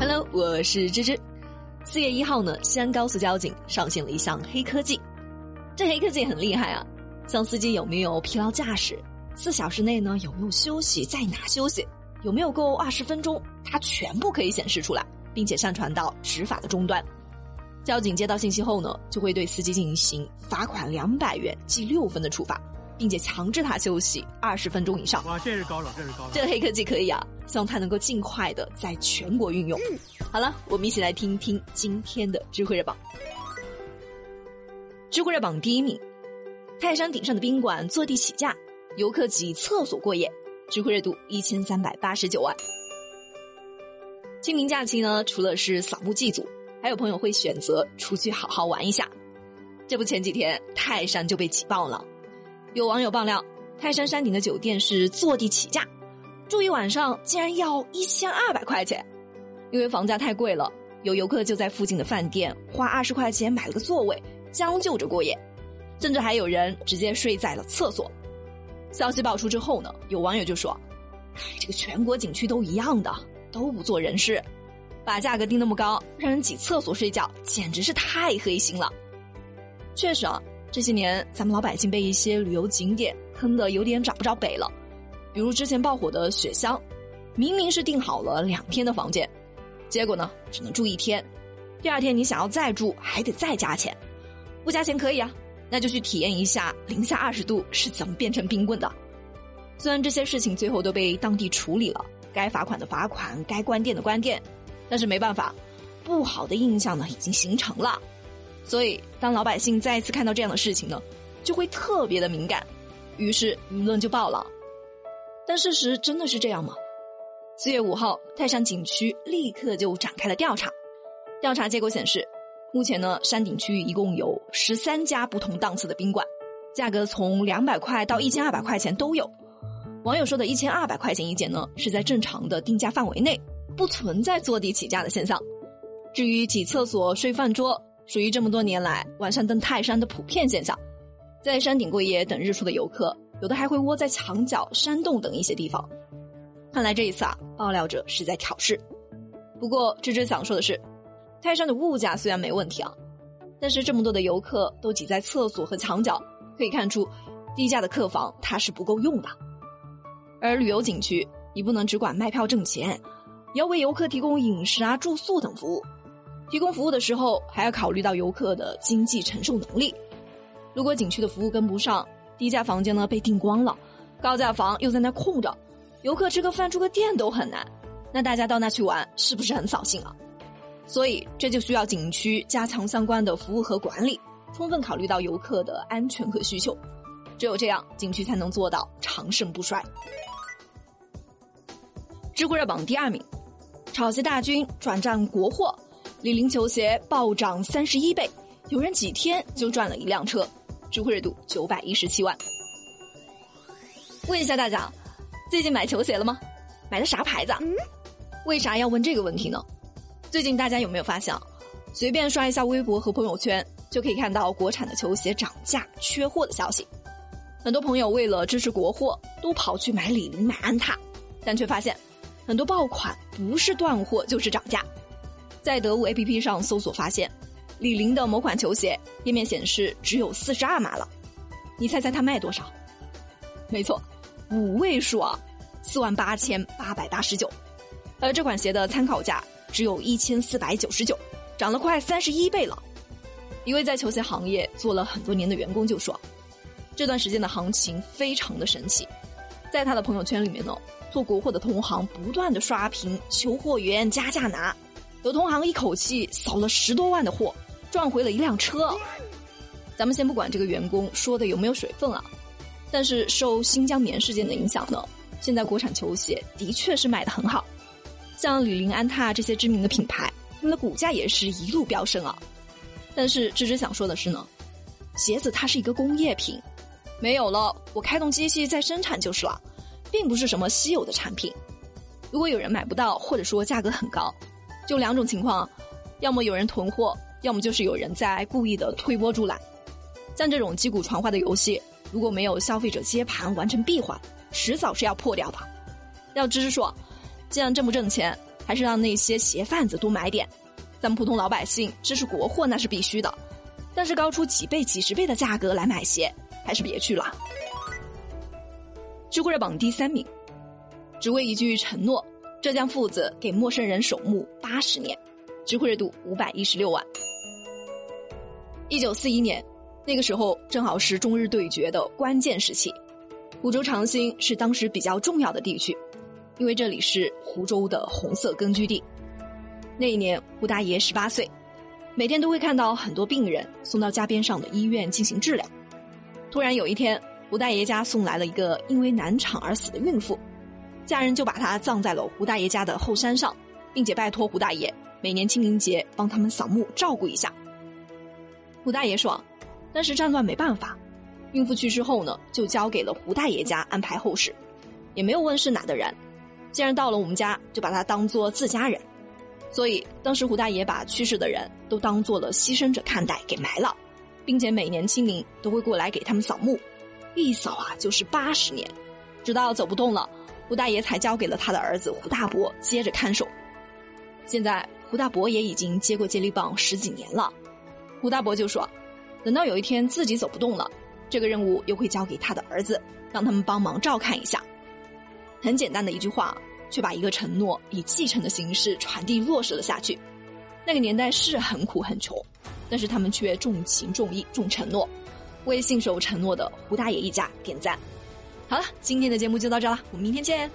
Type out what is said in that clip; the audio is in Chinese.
Hello，我是芝芝。四月一号呢，西安高速交警上线了一项黑科技。这黑科技很厉害啊，像司机有没有疲劳驾驶，四小时内呢有没有休息，在哪休息，有没有够二十分钟，它全部可以显示出来，并且上传到执法的终端。交警接到信息后呢，就会对司机进行罚款两百元、记六分的处罚。并且强制他休息二十分钟以上。哇，这是高手，这是高手。这个黑科技可以啊，希望它能够尽快的在全国运用。好了，我们一起来听听今天的知乎热榜。知乎热榜第一名：泰山顶上的宾馆坐地起价，游客挤厕所过夜，知乎热度一千三百八十九万。清明假期呢，除了是扫墓祭祖，还有朋友会选择出去好好玩一下。这不，前几天泰山就被挤爆了。有网友爆料，泰山山顶的酒店是坐地起价，住一晚上竟然要一千二百块钱。因为房价太贵了，有游客就在附近的饭店花二十块钱买了个座位，将就着过夜，甚至还有人直接睡在了厕所。消息爆出之后呢，有网友就说：“哎，这个全国景区都一样的，都不做人事，把价格定那么高，让人挤厕所睡觉，简直是太黑心了。”确实啊。这些年，咱们老百姓被一些旅游景点坑得有点找不着北了。比如之前爆火的雪乡，明明是订好了两天的房间，结果呢只能住一天，第二天你想要再住还得再加钱。不加钱可以啊，那就去体验一下零下二十度是怎么变成冰棍的。虽然这些事情最后都被当地处理了，该罚款的罚款，该关店的关店，但是没办法，不好的印象呢已经形成了。所以，当老百姓再一次看到这样的事情呢，就会特别的敏感，于是舆论就爆了。但事实真的是这样吗？四月五号，泰山景区立刻就展开了调查。调查结果显示，目前呢，山顶区域一共有十三家不同档次的宾馆，价格从两百块到一千二百块钱都有。网友说的一千二百块钱一间呢，是在正常的定价范围内，不存在坐地起价的现象。至于挤厕所、睡饭桌，属于这么多年来晚上登泰山的普遍现象，在山顶过夜等日出的游客，有的还会窝在墙角、山洞等一些地方。看来这一次啊，爆料者是在挑事。不过芝芝想说的是，泰山的物价虽然没问题啊，但是这么多的游客都挤在厕所和墙角，可以看出低价的客房它是不够用的。而旅游景区，你不能只管卖票挣钱，也要为游客提供饮食啊、住宿等服务。提供服务的时候，还要考虑到游客的经济承受能力。如果景区的服务跟不上，低价房间呢被订光了，高价房又在那空着，游客吃个饭、住个店都很难，那大家到那去玩是不是很扫兴啊？所以这就需要景区加强相关的服务和管理，充分考虑到游客的安全和需求。只有这样，景区才能做到长盛不衰。知乎热榜第二名，炒鞋大军转战国货。李宁球鞋暴涨三十一倍，有人几天就赚了一辆车，知乎热度九百一十七万。问一下大家，最近买球鞋了吗？买的啥牌子？为啥要问这个问题呢？最近大家有没有发现，随便刷一下微博和朋友圈，就可以看到国产的球鞋涨价、缺货的消息。很多朋友为了支持国货，都跑去买李宁、买安踏，但却发现，很多爆款不是断货就是涨价。在得物 APP 上搜索发现，李宁的某款球鞋页面显示只有四十二码了，你猜猜它卖多少？没错，五位数啊，四万八千八百八十九。而这款鞋的参考价只有一千四百九十九，涨了快三十一倍了。一位在球鞋行业做了很多年的员工就说，这段时间的行情非常的神奇，在他的朋友圈里面呢，做国货的同行不断的刷屏求货源加价拿。有同行一口气扫了十多万的货，赚回了一辆车。咱们先不管这个员工说的有没有水分啊，但是受新疆棉事件的影响呢，现在国产球鞋的确是卖的很好，像李宁、安踏这些知名的品牌，他们的股价也是一路飙升啊。但是芝芝想说的是呢，鞋子它是一个工业品，没有了我开动机器再生产就是了，并不是什么稀有的产品。如果有人买不到，或者说价格很高。就两种情况，要么有人囤货，要么就是有人在故意的推波助澜。像这种击鼓传花的游戏，如果没有消费者接盘完成闭环，迟早是要破掉的。要知说，既然这么挣钱，还是让那些鞋贩子多买点。咱们普通老百姓这是国货，那是必须的。但是高出几倍、几十倍的价格来买鞋，还是别去了。知乎热榜第三名，只为一句承诺，浙江父子给陌生人守墓八十年，知乎热度五百一十六万。一九四一年，那个时候正好是中日对决的关键时期，湖州长兴是当时比较重要的地区，因为这里是湖州的红色根据地。那一年，胡大爷十八岁。每天都会看到很多病人送到家边上的医院进行治疗。突然有一天，胡大爷家送来了一个因为难产而死的孕妇，家人就把他葬在了胡大爷家的后山上，并且拜托胡大爷每年清明节帮他们扫墓照顾一下。胡大爷说：“当时战乱没办法，孕妇去世后呢，就交给了胡大爷家安排后事，也没有问是哪的人。既然到了我们家，就把他当做自家人。”所以，当时胡大爷把去世的人都当做了牺牲者看待，给埋了，并且每年清明都会过来给他们扫墓，一扫啊就是八十年，直到走不动了，胡大爷才交给了他的儿子胡大伯接着看守。现在胡大伯也已经接过接力棒十几年了，胡大伯就说，等到有一天自己走不动了，这个任务又会交给他的儿子，让他们帮忙照看一下。很简单的一句话。却把一个承诺以继承的形式传递落实了下去。那个年代是很苦很穷，但是他们却重情重义重承诺，为信守承诺的胡大爷一家点赞。好了，今天的节目就到这了，我们明天见。